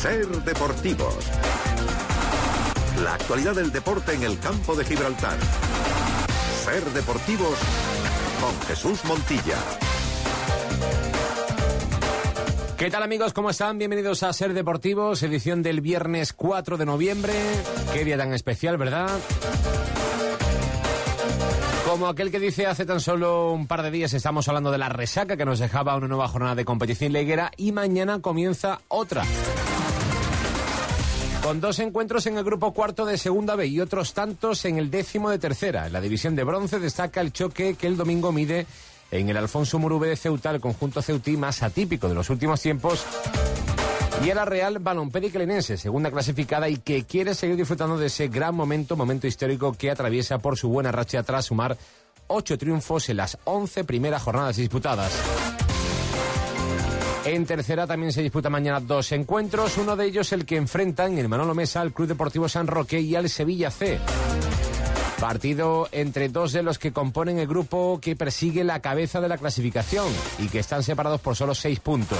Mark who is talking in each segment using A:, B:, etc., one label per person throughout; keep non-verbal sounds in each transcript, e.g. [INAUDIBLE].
A: Ser Deportivos. La actualidad del deporte en el campo de Gibraltar. Ser Deportivos con Jesús Montilla.
B: ¿Qué tal amigos? ¿Cómo están? Bienvenidos a Ser Deportivos, edición del viernes 4 de noviembre. Qué día tan especial, ¿verdad? Como aquel que dice hace tan solo un par de días estamos hablando de la resaca que nos dejaba una nueva jornada de competición leguera y mañana comienza otra. Con dos encuentros en el grupo cuarto de Segunda B y otros tantos en el décimo de tercera. En la división de bronce destaca el choque que el domingo mide en el Alfonso Murube de Ceuta, el conjunto ceutí más atípico de los últimos tiempos. Y el Real Balompédic Lenense, segunda clasificada y que quiere seguir disfrutando de ese gran momento, momento histórico que atraviesa por su buena racha tras sumar ocho triunfos en las once primeras jornadas disputadas. En tercera también se disputa mañana dos encuentros, uno de ellos el que enfrentan en el Manolo Mesa al Club Deportivo San Roque y al Sevilla C. Partido entre dos de los que componen el grupo que persigue la cabeza de la clasificación y que están separados por solo seis puntos.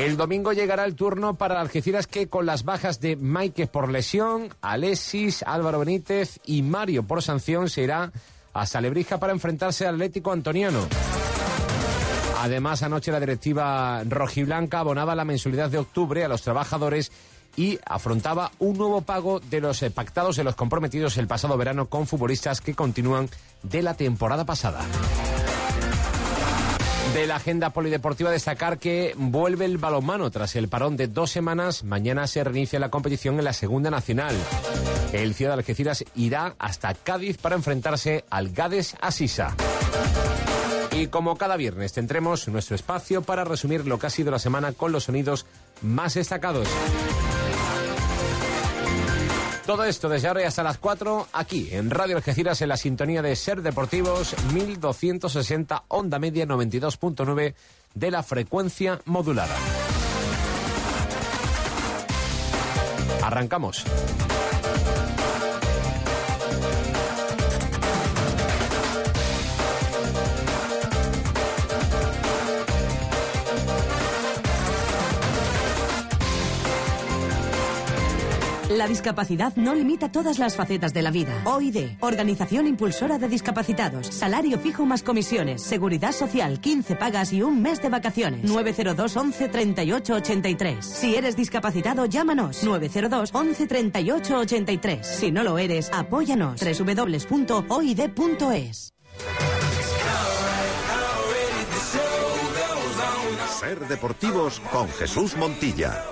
B: El domingo llegará el turno para Algeciras que con las bajas de Maike por lesión, Alexis, Álvaro Benítez y Mario por sanción se irá a Salebrija para enfrentarse al Atlético Antoniano. Además, anoche la directiva rojiblanca abonaba la mensualidad de octubre a los trabajadores y afrontaba un nuevo pago de los eh, pactados de los comprometidos el pasado verano con futbolistas que continúan de la temporada pasada. De la agenda polideportiva destacar que vuelve el balonmano tras el parón de dos semanas. Mañana se reinicia la competición en la Segunda Nacional. El Ciudad de Algeciras irá hasta Cádiz para enfrentarse al Gades Asisa. Y como cada viernes tendremos nuestro espacio para resumir lo que ha sido la semana con los sonidos más destacados. Todo esto desde ahora y hasta las 4 aquí en Radio Algeciras en la sintonía de Ser Deportivos 1260 onda media 92.9 de la frecuencia modulada. Arrancamos.
C: La discapacidad no limita todas las facetas de la vida. OID, Organización Impulsora de Discapacitados. Salario fijo más comisiones. Seguridad social, 15 pagas y un mes de vacaciones. 902 11 38 83. Si eres discapacitado, llámanos. 902 11 38 83. Si no lo eres, apóyanos. www.oid.es.
A: Ser Deportivos con Jesús Montilla.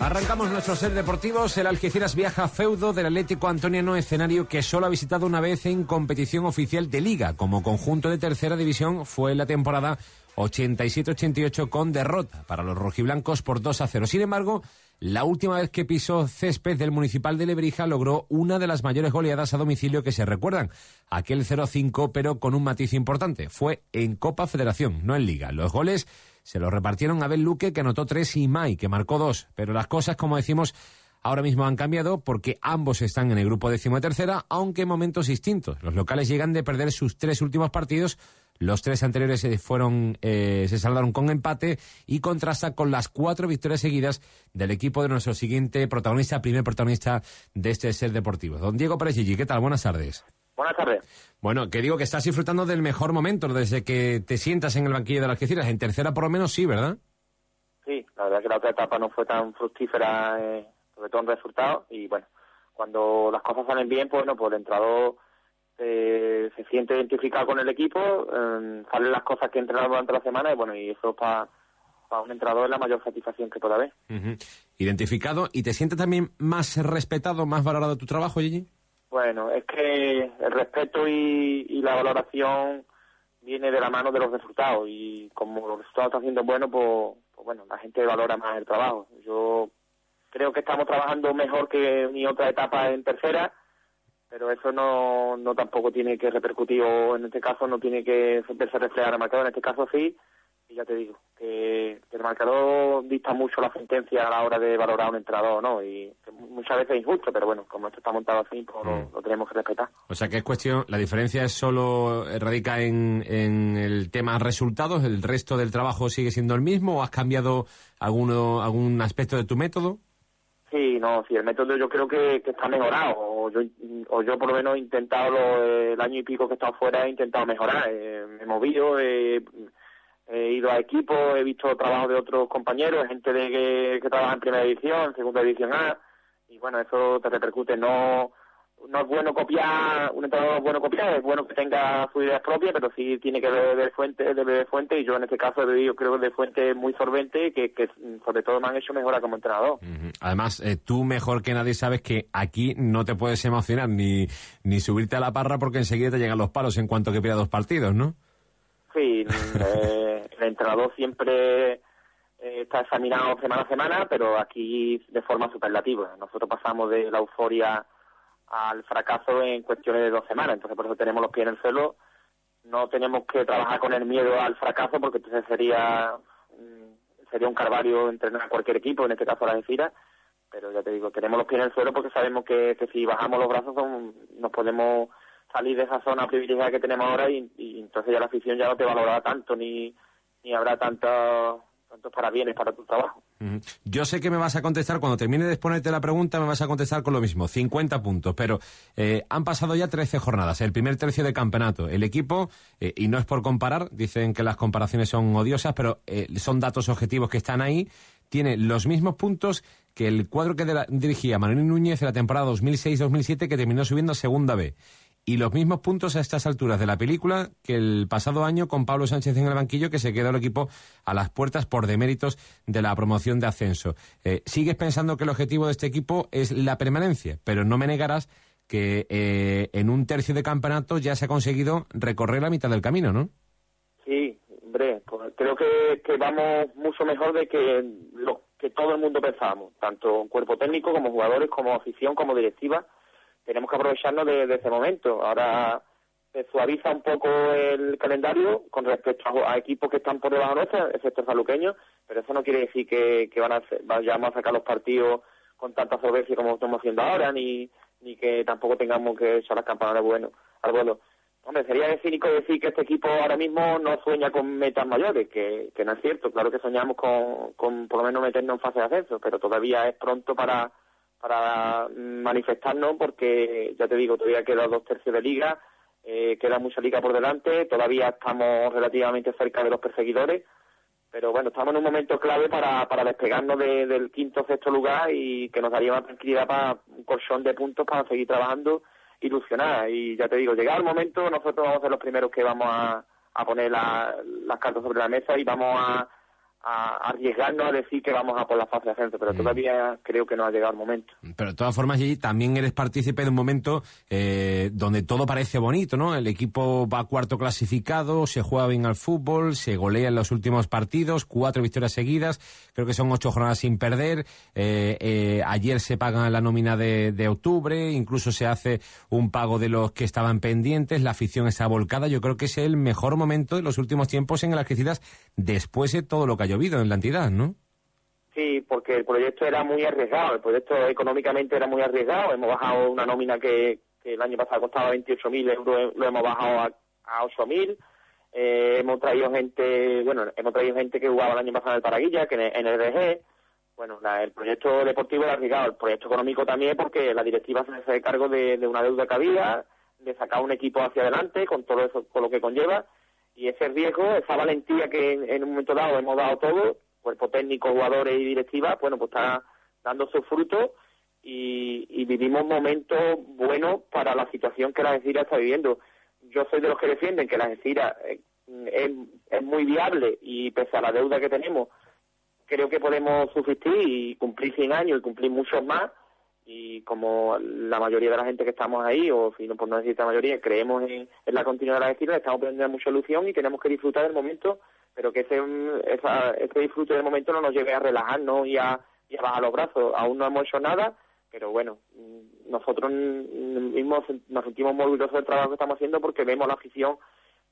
B: Arrancamos nuestro ser deportivos. El Algeciras viaja a feudo del Atlético Antoniano, escenario que solo ha visitado una vez en competición oficial de liga. Como conjunto de tercera división fue la temporada 87-88 con derrota para los rojiblancos por 2 a 0. Sin embargo, la última vez que pisó césped del Municipal de Lebrija logró una de las mayores goleadas a domicilio que se recuerdan. Aquel 0-5, pero con un matiz importante. Fue en Copa Federación, no en Liga. Los goles se los repartieron Abel Luque, que anotó tres, y Mai, que marcó dos. Pero las cosas, como decimos, ahora mismo han cambiado porque ambos están en el grupo décimo tercera, aunque en momentos distintos. Los locales llegan de perder sus tres últimos partidos los tres anteriores se fueron, eh, se saldaron con empate y contrasta con las cuatro victorias seguidas del equipo de nuestro siguiente protagonista, primer protagonista de este ser deportivo. Don Diego Pérez Gigi, ¿qué tal? Buenas tardes.
D: Buenas tardes.
B: Bueno, que digo que estás disfrutando del mejor momento desde que te sientas en el banquillo de las Algeciras. En tercera por lo menos sí, ¿verdad?
D: Sí, la verdad que la otra etapa no fue tan fructífera, eh, sobre todo en resultados. Y bueno, cuando las cosas salen bien, pues bueno, pues el entrador eh, se siente identificado con el equipo, eh, salen las cosas que entrenaron durante la semana y bueno, y eso para un entrenador es la mayor satisfacción que pueda haber.
B: Identificado y te sientes también más respetado, más valorado tu trabajo, Gigi.
D: Bueno, es que el respeto y, la valoración viene de la mano de los resultados y como los resultados están siendo buenos, pues, pues bueno, la gente valora más el trabajo. Yo creo que estamos trabajando mejor que mi otra etapa en tercera pero eso no, no tampoco tiene que repercutir o en este caso no tiene que verse reflejar el marcador, en este caso sí, y ya te digo, que, el marcador dicta mucho la sentencia a la hora de valorar un entrenador, ¿no? Y muchas veces injusto, pero bueno, como esto está montado así, pues
B: Mm.
D: lo, tenemos que respetar.
B: O sea que es cuestión, la diferencia es solo radica en, en el tema resultados, el resto del trabajo sigue siendo el mismo o has cambiado alguno, algún aspecto de tu método?
D: Sí, no, sí, el método yo creo que, está mejorado, o yo, o yo por lo menos he intentado, lo- el año y pico que he estado fuera, he intentado mejorar, eh, me he movido, he, ido a equipos, he visto trabajo de otros compañeros, gente de que, que trabaja en primera división, segunda división A, y bueno, eso te repercute, no no es bueno copiar, un entrenador no es bueno copiar, es bueno que tenga su idea propia, pero sí tiene que beber fuente, de beber fuente, y yo en este caso he bebido, creo que de fuente muy solvente, que, que sobre todo me han hecho mejorar como entrenador.
B: Además, eh, tú mejor que nadie sabes que aquí no te puedes emocionar ni, ni subirte a la parra porque enseguida te llegan los palos en cuanto que pierdas dos partidos, ¿no?
D: Sí, eh, el entrenador siempre eh, está examinado semana a semana, pero aquí de forma superlativa. Nosotros pasamos de la euforia al fracaso en cuestiones de dos semanas, entonces por eso tenemos los pies en el suelo. No tenemos que trabajar con el miedo al fracaso, porque entonces sería mm, sería un calvario entrenar a cualquier equipo, en este caso a la Algeciras. Pero ya te digo, tenemos los pies en el suelo porque sabemos que, que si bajamos los brazos son- nos podemos salir de esa zona privilegiada que tenemos ahora y, y entonces ya la afición ya no te valorará tanto ni, ni habrá tanto, tantos parabienes para tu trabajo.
B: Yo sé que me vas a contestar, cuando termine de exponerte la pregunta, me vas a contestar con lo mismo, 50 puntos, pero eh, han pasado ya 13 jornadas, el primer tercio de campeonato. El equipo, eh, y no es por comparar, dicen que las comparaciones son odiosas, pero eh, son datos objetivos que están ahí, tiene los mismos puntos que el cuadro que dirigía Manuel Núñez en la temporada 2006-2007, que terminó subiendo a Segunda B. Y los mismos puntos a estas alturas de la película que el pasado año con Pablo Sánchez en el banquillo, que se quedó el equipo a las puertas por deméritos de la promoción de ascenso. Eh, sigues pensando que el objetivo de este equipo es la permanencia, pero no me negarás que eh, en un tercio de campeonato ya se ha conseguido recorrer la mitad del camino, ¿no?
D: Sí, hombre, pues creo que, vamos mucho mejor de que lo que todo el mundo pensábamos, tanto cuerpo técnico como jugadores, como afición, como directiva. Tenemos que aprovecharnos de, ese momento. Ahora se suaviza un poco el calendario con respecto a, equipos que están por debajo nuestra, excepto el saluqueño, pero eso no quiere decir que, van a vayamos a sacar los partidos con tanta solvencia como estamos haciendo ahora, ni, ni que tampoco tengamos que echar las campanas al bueno. Al vuelo. Hombre, sería de cínico decir que este equipo ahora mismo no sueña con metas mayores, que, que no es cierto. Claro que soñamos con, con por lo menos meternos en fase de ascenso, pero todavía es pronto para, para manifestarnos porque, ya te digo, todavía quedan dos tercios de liga, eh, queda mucha liga por delante, todavía estamos relativamente cerca de los perseguidores, pero bueno, estamos en un momento clave para, para despegarnos de- del quinto sexto lugar y que nos daría una tranquilidad para un colchón de puntos para seguir trabajando ilusionar y ya te digo, llegado el momento nosotros vamos a ser los primeros que vamos a, a poner la- las cartas sobre la mesa y vamos a, a arriesgarnos a decir que vamos a por la fase de ascenso, pero todavía creo que no ha llegado el momento.
B: Pero de todas formas, Gigi, también eres partícipe de un momento eh, donde todo parece bonito, ¿no? El equipo va cuarto clasificado, se juega bien al fútbol, se golea en los últimos partidos, cuatro victorias seguidas, creo que son ocho jornadas sin perder. eh, eh, ayer se paga la nómina de, de octubre, incluso se hace un pago de los que estaban pendientes, la afición está volcada. Yo creo que es el mejor momento de los últimos tiempos en el Algeciras después de todo lo que ha llovido en la entidad, ¿no?
D: Sí, porque el proyecto era muy arriesgado, el proyecto económicamente era muy arriesgado, hemos bajado una nómina que, el año pasado costaba 28.000 euros, lo hemos bajado a, a 8.000, eh, hemos traído gente, bueno, hemos traído gente que jugaba el año pasado en el Paraguilla, que en el, en el RG, bueno, la- el proyecto deportivo era arriesgado, el proyecto económico también porque la directiva se hace cargo de, de una deuda que había, de sacar un equipo hacia adelante con todo eso, con lo que conlleva, y ese riesgo, esa valentía que en, un momento dado hemos dado todo, cuerpo técnico, jugadores y directiva, bueno, pues está dando sus frutos y, y vivimos momentos buenos para la situación que la Algeciras está viviendo. Yo soy de los que defienden que la Algeciras eh, es, es muy viable y pese a la deuda que tenemos, creo que podemos subsistir y cumplir 100 años y cumplir muchos más y como la mayoría de la gente que estamos ahí, o si no por no decir la mayoría, creemos en, la continuidad de la Algeciras, estamos poniendo mucha ilusión y tenemos que disfrutar del momento, pero que ese, ese disfrute del momento no nos lleve a relajarnos y a, bajar los brazos. Aún no hemos hecho nada, pero bueno, mm, nosotros mm, mismos nos sentimos muy orgullosos del trabajo que estamos haciendo porque vemos la afición,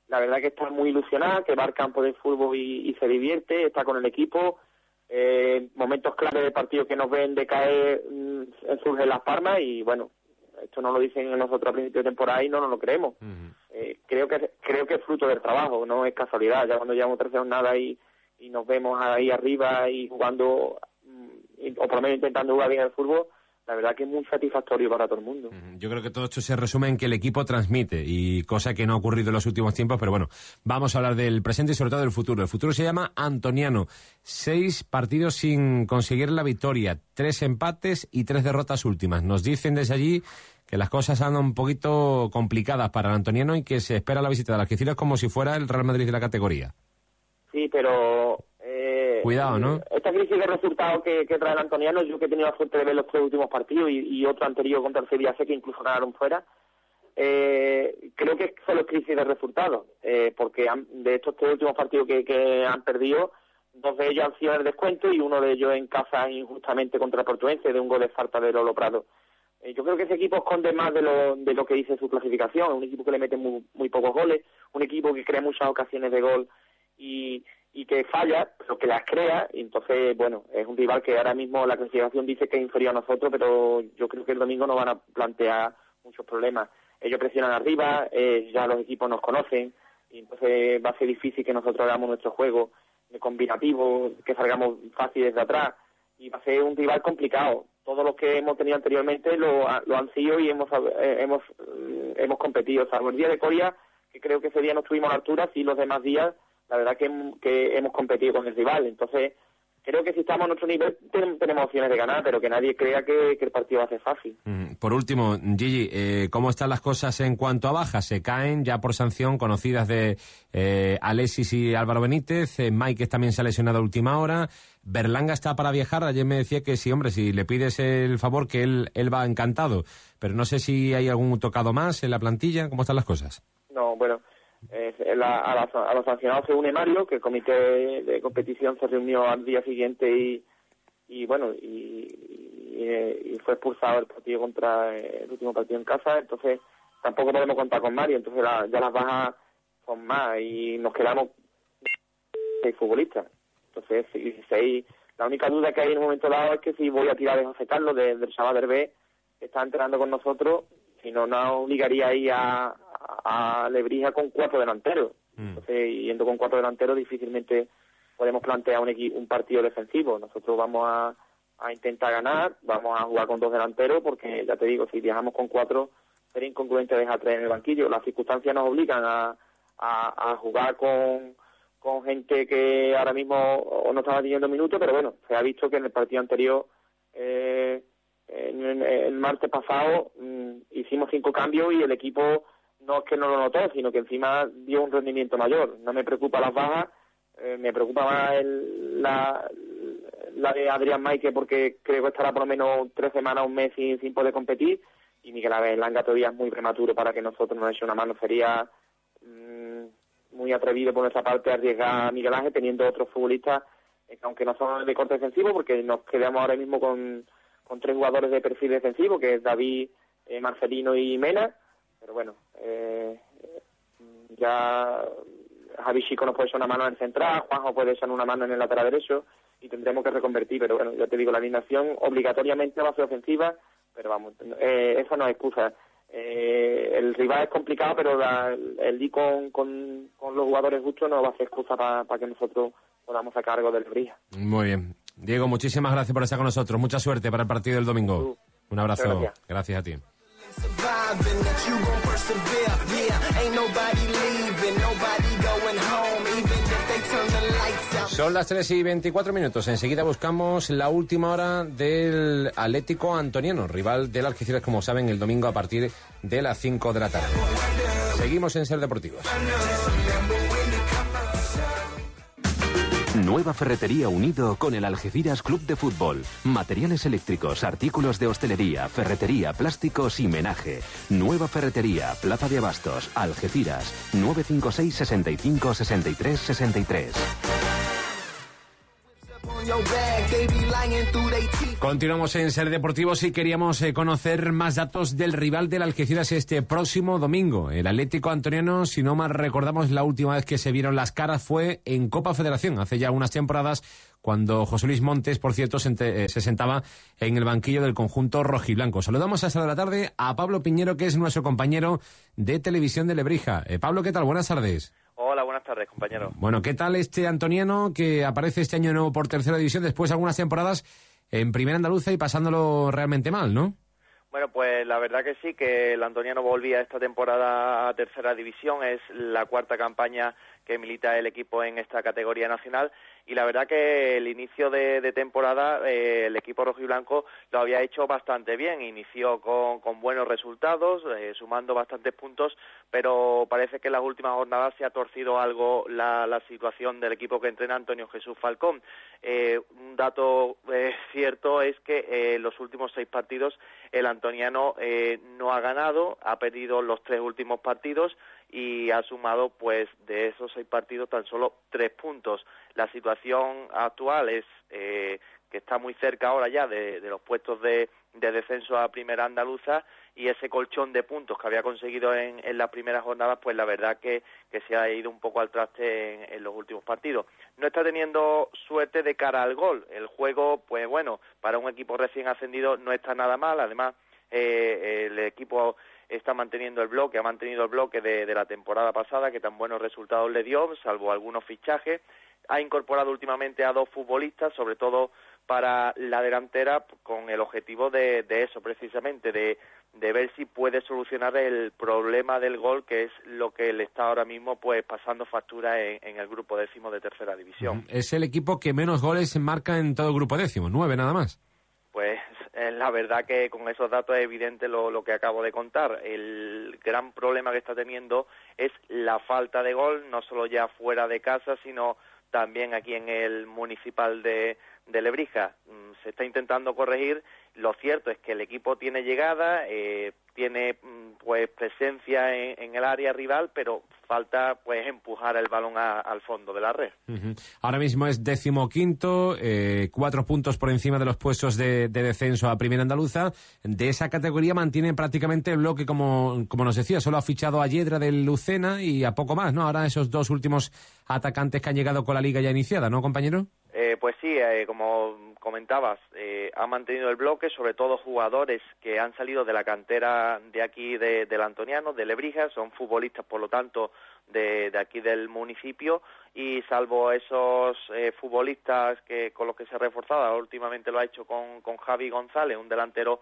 D: la verdad que está muy ilusionada, que va al campo de fútbol y, y se divierte, está con el equipo, eh, momentos clave del partido que nos ven decaer mm, surgen las palmas y bueno, esto no lo dicen nosotros a principio de temporada y no nos lo creemos. Eh, creo que creo que es fruto del trabajo, no es casualidad. Ya cuando llevamos tres nada y, y nos vemos ahí arriba y jugando, mm, o por lo menos intentando jugar bien el fútbol, la verdad que es muy satisfactorio para todo el mundo.
B: Yo creo que todo esto se resume en que el equipo transmite, y cosa que no ha ocurrido en los últimos tiempos, pero bueno, vamos a hablar del presente y sobre todo del futuro. El futuro se llama Antoniano. Seis partidos sin conseguir la victoria, tres empates y tres derrotas últimas. Nos dicen desde allí que las cosas andan un poquito complicadas para el Antoniano y que se espera la visita de las Algeciras como si fuera el Real Madrid de la categoría.
D: Sí, pero
B: Cuidado, ¿no?
D: Esta crisis de resultados que, trae el Antoniano, yo que he tenido la suerte de ver los tres últimos partidos y, otro anterior contra el Sevilla sé que incluso ganaron fuera, eh, creo que solo es crisis de resultados, eh, porque de estos tres últimos partidos que, han perdido, dos de ellos han sido en el descuento y uno de ellos en casa injustamente contra el Portuense de un gol de falta de Lolo Prado. Eh, yo creo que ese equipo esconde más de lo, de lo que dice su clasificación, un equipo que le mete muy, muy pocos goles, un equipo que crea muchas ocasiones de gol y, y que falla, pero que las crea, y entonces, bueno, es un rival que ahora mismo la clasificación dice que es inferior a nosotros, pero yo creo que el domingo no van a plantear muchos problemas. Ellos presionan arriba, eh, ya los equipos nos conocen, y entonces va a ser difícil que nosotros hagamos nuestro juego combinativo, que salgamos fácil desde atrás, y va a ser un rival complicado. Todos los que hemos tenido anteriormente lo, lo han sido y hemos, eh, hemos, eh, hemos competido, salvo el día de Corea, que creo que ese día no estuvimos a la altura, sí los demás días la verdad que, que hemos competido con el rival. Entonces, creo que si estamos a nuestro nivel tenemos opciones de ganar, pero que nadie crea que, el partido va a ser fácil.
B: Mm, por último, Gigi, eh, ¿cómo están las cosas en cuanto a bajas? Se caen ya por sanción conocidas de eh, Alexis y Álvaro Benítez, eh, Mike también se ha lesionado a última hora, Berlanga está para viajar, ayer me decía que sí, hombre, si le pides el favor que él, él va encantado, pero no sé si hay algún tocado más en la plantilla, ¿cómo están las cosas?
D: No, bueno, a, los sancionados se une Mario, que el comité de competición se reunió al día siguiente y, y bueno, y, fue expulsado el partido contra el último partido en casa, entonces tampoco podemos contar con Mario, entonces ya las bajas son más y nos quedamos seis futbolistas. Entonces, seis, la única duda que hay en un momento dado es que si voy a tirar de José Carlos, del chaval B que está entrenando con nosotros, si no nos obligaría ahí a, a Lebrija con cuatro delanteros. Mm. Entonces, yendo con cuatro delanteros, difícilmente podemos plantear un, un partido defensivo. Nosotros vamos a, a intentar ganar, vamos a jugar con dos delanteros, porque ya te digo, si viajamos con cuatro, sería incongruente dejar tres en el banquillo. Las circunstancias nos obligan a, a, jugar con, con gente que ahora mismo no estaba teniendo minutos, pero bueno, se ha visto que en el partido anterior, eh, el martes pasado, mm, hicimos cinco cambios y el equipo no es que no lo notó, sino que encima dio un rendimiento mayor. No me preocupa las bajas, eh, me preocupa más el, la, de Adrián Maike porque creo que estará por lo menos tres semanas, un mes sin, sin poder competir. Y Miguel Langa todavía es muy prematuro para que nosotros nos eche una mano. Sería mm, muy atrevido por nuestra parte arriesgar a Miguel Ángel teniendo otros futbolistas, eh, aunque no son de corte defensivo, porque nos quedamos ahora mismo con, con tres jugadores de perfil defensivo, que es David, eh, Marcelino y Mena pero bueno, eh, ya Javi Chico nos puede echar una mano en el central, Juanjo puede echar una mano en el lateral derecho y tendremos que reconvertir, pero bueno, ya te digo, la alineación obligatoriamente va a ser ofensiva, pero vamos, eh, eso no es excusa. Eh, el rival es complicado, pero el di con, con, los jugadores justos no va a ser excusa para que nosotros podamos sacar cargo del Brija.
B: Muy bien. Diego, muchísimas gracias por estar con nosotros. Mucha suerte para el partido del domingo. Un abrazo. gracias a ti. Son las 3 y 24 minutos. Enseguida buscamos la última hora del Atlético Antoniano, rival del Algeciras, como saben, el domingo a partir de las 5 de la tarde. Seguimos en Ser Deportivos.
E: Nueva Ferretería Unido con el Algeciras Club de Fútbol. Materiales eléctricos, artículos de hostelería, ferretería, plásticos y menaje. Nueva Ferretería, Plaza de Abastos, Algeciras. 956 65 63 63.
B: Continuamos en Ser Deportivos y queríamos eh, conocer más datos del rival del Algeciras este próximo domingo. El Atlético Antoniano, si no mal recordamos, la última vez que se vieron las caras fue en Copa Federación, hace ya unas temporadas, cuando José Luis Montes, por cierto, se, eh, sentaba en el banquillo del conjunto rojiblanco. Saludamos a esta de la tarde a Pablo Piñero, que es nuestro compañero de televisión de Lebrija. Eh, Pablo, ¿qué tal? Buenas tardes.
F: Hola, buenas tardes, compañero.
B: Bueno, ¿qué tal este antoniano que aparece este año nuevo por tercera división después de algunas temporadas en primera andaluza y pasándolo realmente mal, ¿no?
F: Bueno, pues la verdad que sí, que el antoniano volvía esta temporada a tercera división, es la cuarta campaña que milita el equipo en esta categoría nacional y la verdad que el inicio de, temporada eh, el equipo rojo y blanco lo había hecho bastante bien, inició con, buenos resultados, eh, sumando bastantes puntos, pero parece que en las últimas jornadas se ha torcido algo la, situación del equipo que entrena Antonio Jesús Falcón. Eh, un dato cierto es que en los últimos seis partidos el antoniano no ha ganado, ha perdido los tres últimos partidos, y ha sumado pues de esos seis partidos tan solo tres puntos. La situación actual es eh, que está muy cerca ahora ya de, los puestos de, descenso a primera andaluza y ese colchón de puntos que había conseguido en, en las primeras jornadas, pues la verdad que, que se ha ido un poco al traste en, los últimos partidos. No está teniendo suerte de cara al gol. El juego, pues bueno, para un equipo recién ascendido no está nada mal. Además, eh, el equipo está manteniendo el bloque, ha mantenido el bloque de, la temporada pasada que tan buenos resultados le dio, salvo algunos fichajes. Ha incorporado últimamente a dos futbolistas, sobre todo para la delantera, con el objetivo de, eso, precisamente, de, ver si puede solucionar el problema del gol, que es lo que le está ahora mismo pues pasando factura en, el grupo décimo de tercera división.
B: Es el equipo que menos goles marca en todo el grupo décimo, nueve nada más.
F: Pues la verdad que con esos datos es evidente lo, que acabo de contar. El gran problema que está teniendo es la falta de gol, no solo ya fuera de casa, sino también aquí en el municipal de, de Lebrija. Mm, se está intentando corregir. Lo cierto es que el equipo tiene llegada, eh, tiene mm, pues presencia en, el área rival, pero falta pues empujar el balón al fondo de la red.
B: Ahora mismo es decimoquinto, eh, cuatro puntos por encima de los puestos de, descenso a Primera Andaluza. De esa categoría mantiene prácticamente el bloque, como, como nos decía, solo ha fichado a Yedra del Lucena y a poco más, ¿no? Ahora esos dos últimos atacantes que han llegado con la liga ya iniciada, ¿no, compañero?
F: Eh, pues sí, eh, como comentabas, eh, ha mantenido el bloque, sobre todo jugadores que han salido de la cantera de aquí de, del Antoniano, de Lebrija, son futbolistas, por lo tanto, de, aquí del municipio y salvo esos futbolistas que con los que se ha reforzado, últimamente lo ha hecho con, con Javi González, un delantero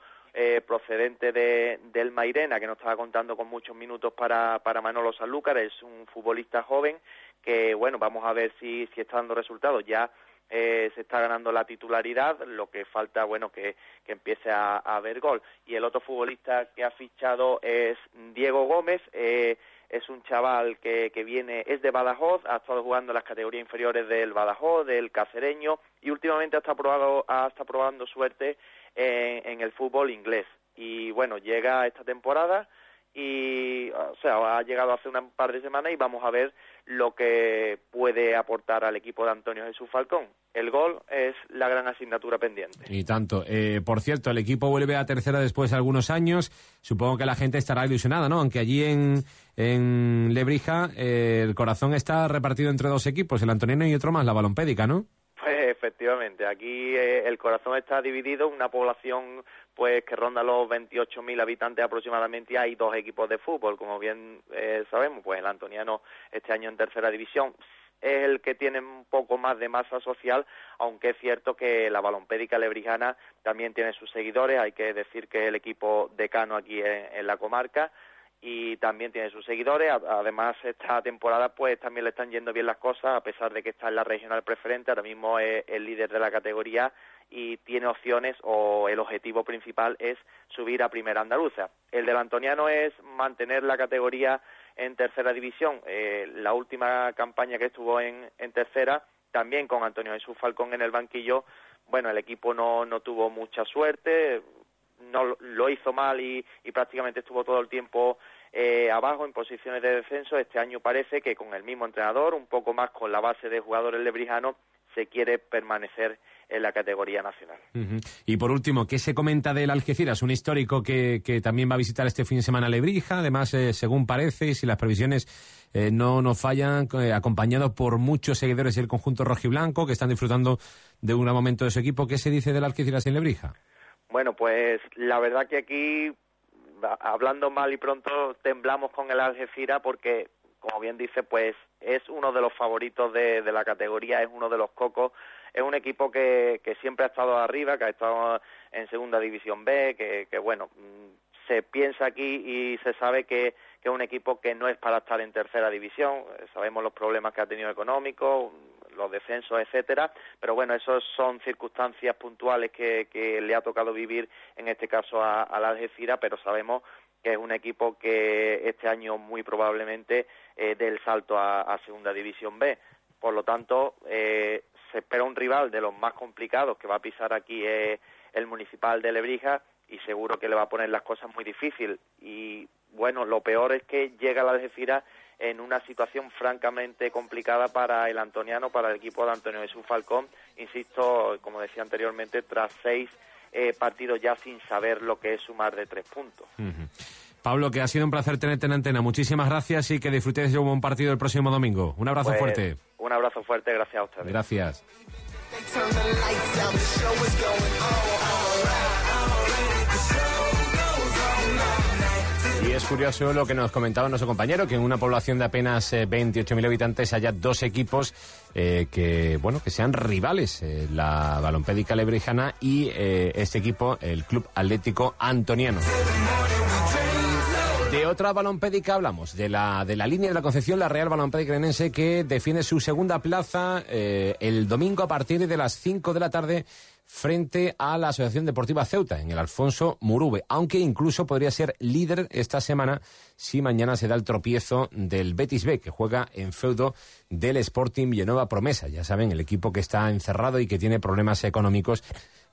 F: procedente de, del Mairena, que no estaba contando con muchos minutos para, para Manolo Sanlúcar, es un futbolista joven que, bueno, vamos a ver si, si está dando resultados. Ya eh, se está ganando la titularidad, lo que falta, bueno, que, que empiece a, a ver gol. Y el otro futbolista que ha fichado es Diego Gómez, eh, es un chaval que, que viene, es de Badajoz, ha estado jugando en las categorías inferiores del Badajoz, del Cacereño, y últimamente ha estado, probado, ha estado probando suerte en, en el fútbol inglés. Y bueno, llega esta temporada y, o sea, ha llegado hace un par de semanas y vamos a ver lo que puede aportar al equipo de Antonio Jesús Falcón. El gol es la gran asignatura pendiente.
B: Y tanto. Eh, por cierto, el equipo vuelve a tercera después de algunos años. Supongo que la gente estará ilusionada, ¿no? Aunque allí en, en Lebrija eh, el corazón está repartido entre dos equipos, el Antonino y otro más, la balompédica, ¿no?
F: Efectivamente, aquí eh, el corazón está dividido, una población pues que ronda los 28.000 habitantes aproximadamente hay dos equipos de fútbol, como bien eh, sabemos, pues el Antoniano este año en tercera división es el que tiene un poco más de masa social, aunque es cierto que la balompédica lebrijana también tiene sus seguidores, hay que decir que el equipo decano aquí en la comarca, y también tiene sus seguidores. Además, esta temporada pues también le están yendo bien las cosas, a pesar de que está en la regional preferente, ahora mismo es el líder de la categoría y tiene opciones o el objetivo principal es subir a primera andaluza. El del Antoniano es mantener la categoría en tercera división. Eh, la última campaña que estuvo en, en tercera, también con Antonio Jesús Falcón en el banquillo, bueno, el equipo no, no tuvo mucha suerte, no lo hizo mal y, prácticamente estuvo todo el tiempo eh, abajo en posiciones de descenso. Este año parece que con el mismo entrenador, un poco más con la base de jugadores lebrijanos, se quiere permanecer en la categoría nacional.
B: Y por último, ¿qué se comenta del Algeciras? Un histórico que, que también va a visitar este fin de semana Lebrija, además, eh, según parece, y si las previsiones eh, no nos fallan, eh, acompañado por muchos seguidores del conjunto rojiblanco que están disfrutando de un momento de su equipo. ¿Qué se dice del Algeciras en Lebrija?
F: Bueno, pues la verdad que aquí, hablando mal y pronto, temblamos con el Algeciras porque como bien dice, pues es uno de los favoritos de, la categoría, es uno de los cocos, es un equipo que, que, siempre ha estado arriba, que ha estado en segunda división B, que, bueno, mm, se piensa aquí y se sabe que, que, es un equipo que no es para estar en tercera división, sabemos los problemas que ha tenido económicos, los descensos, etcétera, pero bueno, esos son circunstancias puntuales que, que le ha tocado vivir en este caso a, la Algeciras, pero sabemos que es un equipo que este año muy probablemente eh, dé el salto a, Segunda División B. Por lo tanto, eh, se espera un rival de los más complicados que va a pisar aquí eh, el Municipal de Lebrija y seguro que le va a poner las cosas muy difícil. Y bueno, lo peor es que llega la Algeciras en una situación francamente complicada para el antoniano, para el equipo de Antonio Jesús Falcón, insisto, como decía anteriormente, tras seis eh, partidos ya sin saber lo que es sumar de tres puntos.
B: Pablo, que ha sido un placer tenerte en antena. Muchísimas gracias y que disfrutéis de un buen partido el próximo domingo. Un abrazo
F: pues,
B: fuerte.
F: Un abrazo fuerte, gracias a ustedes.
B: Gracias. Curioso lo que nos comentaba nuestro compañero, que en una población de apenas 28.000 eh, habitantes haya dos equipos eh, que, bueno, que sean rivales, eh, la Balompédica Lebrijana y este equipo, el Club Atlético Antoniano. De otra balompédica hablamos, de la, de la línea de la Concepción, la Real Balompédica Crenense, que defiende su segunda plaza el domingo a partir de las 5 de la tarde frente a la Asociación Deportiva Ceuta en el Alfonso Murube, aunque incluso podría ser líder esta semana si mañana se da el tropiezo del Betis B, que juega en feudo del Sporting Villanueva Promesa. Ya saben, el equipo que está encerrado y que tiene problemas económicos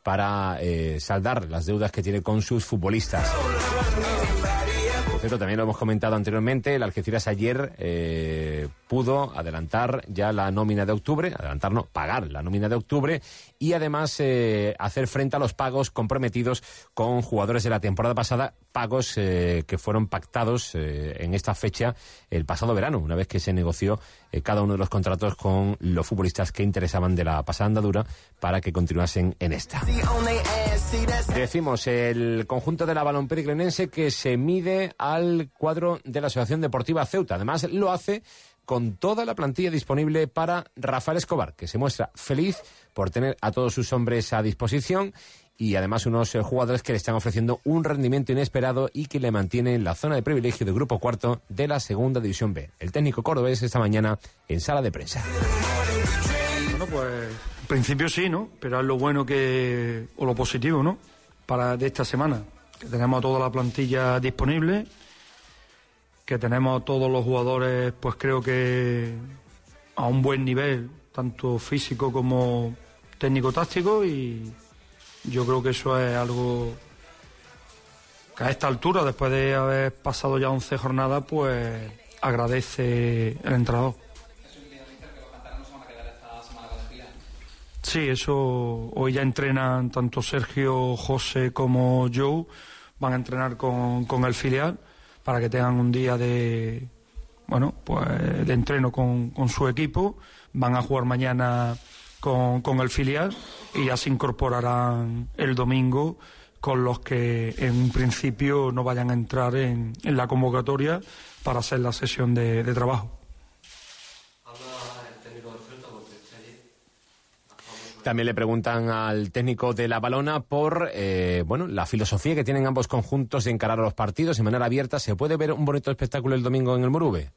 B: para eh, saldar las deudas que tiene con sus futbolistas también lo hemos comentado anteriormente, el Algeciras ayer eh, pudo adelantar ya la nómina de octubre, adelantar no, pagar la nómina de octubre y además eh, hacer frente a los pagos comprometidos con jugadores de la temporada pasada, pagos eh, que fueron pactados en esta fecha el pasado verano, una vez que se negoció cada uno de los contratos con los futbolistas que interesaban de la pasada andadura para que continuasen en esta. Decimos el conjunto de la periclenense que se mide al cuadro de la Asociación Deportiva Ceuta. Además, lo hace con toda la plantilla disponible para Rafael Escobar, que se muestra feliz por tener a todos sus hombres a disposición y además unos eh, jugadores que le están ofreciendo un rendimiento inesperado y que le mantienen en la zona de privilegio del grupo cuarto de la segunda división B. El técnico cordobés esta mañana en sala de prensa.
G: Bueno, pues en principio sí, ¿no? Pero es lo bueno que, o lo positivo, ¿no? Para de esta semana, que tenemos toda la plantilla disponible, que tenemos todos los jugadores, pues creo que a un buen nivel, tanto físico como técnico-táctico, y yo creo que eso es algo que a esta altura, después de haber pasado ya 11 jornadas, pues agradece el entrenador. Sí, eso hoy ya entrenan tanto Sergio, José como Joe, van a entrenar con, el filial para que tengan un día de bueno pues de entreno con, su equipo, van a jugar mañana con, el filial y ya se incorporarán el domingo con los que en principio no vayan a entrar en, la convocatoria para hacer la sesión de trabajo.
B: También le preguntan al técnico de la balona por eh, bueno la filosofía que tienen ambos conjuntos de encarar los partidos de manera abierta. ¿Se puede ver un bonito espectáculo el domingo en el Morube?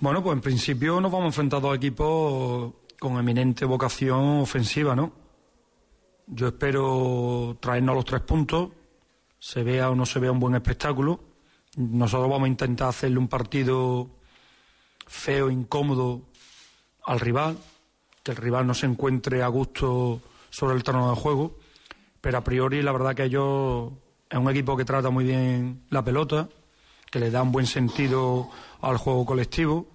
G: Bueno, pues en principio nos vamos a enfrentar a dos equipos con eminente vocación ofensiva, ¿no? Yo espero traernos los tres puntos, se vea o no se vea un buen espectáculo. Nosotros vamos a intentar hacerle un partido feo, incómodo al rival, que el rival no se encuentre a gusto sobre el terreno de juego, pero a priori la verdad que ellos es un equipo que trata muy bien la pelota, que le da un buen sentido al juego colectivo,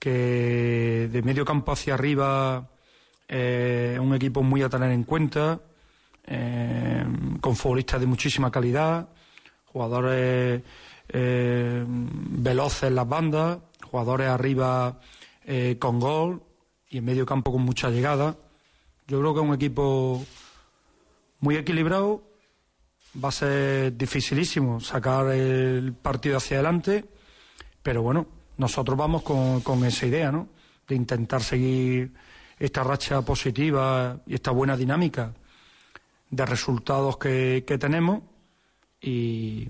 G: que de medio campo hacia arriba es un equipo muy a tener en cuenta, con futbolistas de muchísima calidad, jugadores veloces en las bandas, jugadores arriba con gol y en medio campo con mucha llegada. Yo creo que es un equipo muy equilibrado. Va a ser dificilísimo sacar el partido hacia adelante, pero bueno, nosotros vamos con, esa idea, ¿no? De intentar seguir esta racha positiva y esta buena dinámica de resultados que, que tenemos y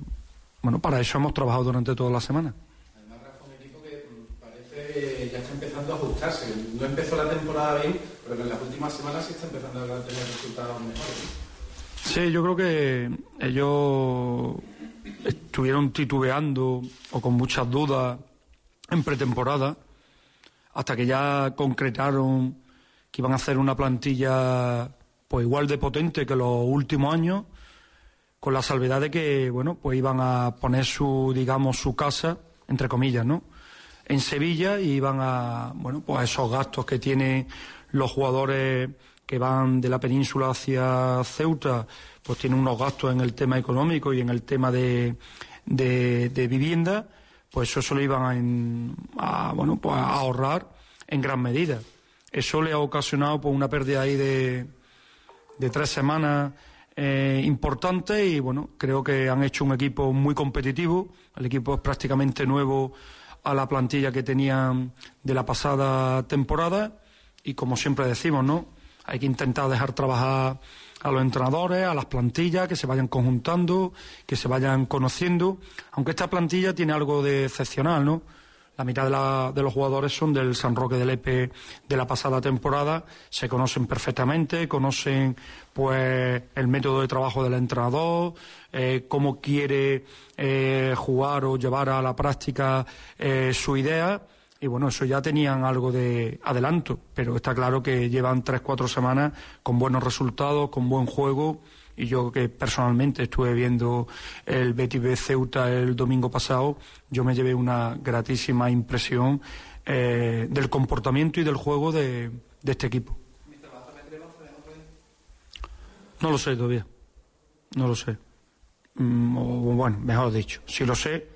G: bueno, para eso hemos trabajado durante toda la semana.
H: Además, Rafa, un equipo que ya está empezando a ajustarse. No empezó la temporada bien, pero en las últimas semanas sí está empezando a tener resultados mejores.
G: Sí, yo creo que ellos estuvieron titubeando o con muchas dudas en pretemporada hasta que ya concretaron que iban a hacer una plantilla pues igual de potente que los últimos años con la salvedad de que bueno pues iban a poner su digamos su casa entre comillas no en Sevilla y iban a bueno pues esos gastos que tienen los jugadores que van de la península hacia Ceuta, pues tienen unos gastos en el tema económico y en el tema de, de, vivienda, pues eso le iban a, bueno, pues a ahorrar en gran medida. Eso le ha ocasionado pues, una pérdida ahí de, de tres semanas eh, importante y bueno, creo que han hecho un equipo muy competitivo. El equipo es prácticamente nuevo a la plantilla que tenían de la pasada temporada y como siempre decimos, ¿no? Hay que intentar dejar trabajar a los entrenadores, a las plantillas, que se vayan conjuntando, que se vayan conociendo, aunque esta plantilla tiene algo de excepcional, ¿no? La mitad de, de, los jugadores son del San Roque del Epe de la pasada temporada, se conocen perfectamente, conocen pues el método de trabajo del entrenador, eh, cómo quiere eh, jugar o llevar a la práctica eh, su idea. Y bueno, eso ya tenían algo de adelanto, pero está claro que llevan tres, cuatro semanas con buenos resultados, con buen juego, y yo que personalmente estuve viendo el Betis Ceuta el domingo pasado, yo me llevé una gratísima impresión eh, del comportamiento y del juego de, este equipo. No lo sé todavía, no lo sé. Mm, bueno, mejor dicho, si lo sé,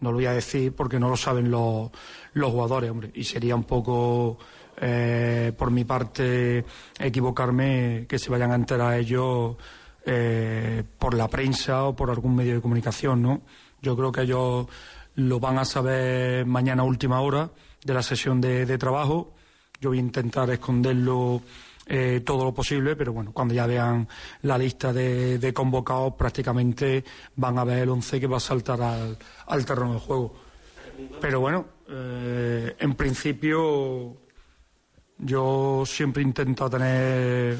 G: no lo voy a decir porque no lo saben los, los jugadores, hombre. Y sería un poco, eh, por mi parte, equivocarme que se vayan a enterar ellos eh, por la prensa o por algún medio de comunicación, ¿no? Yo creo que ellos lo van a saber mañana última hora de la sesión de, trabajo. Yo voy a intentar esconderlo eh, todo lo posible, pero bueno, cuando ya vean la lista de, convocados, prácticamente van a ver el once que va a saltar al, terreno de juego. Pero bueno, eh, en principio yo siempre intento tener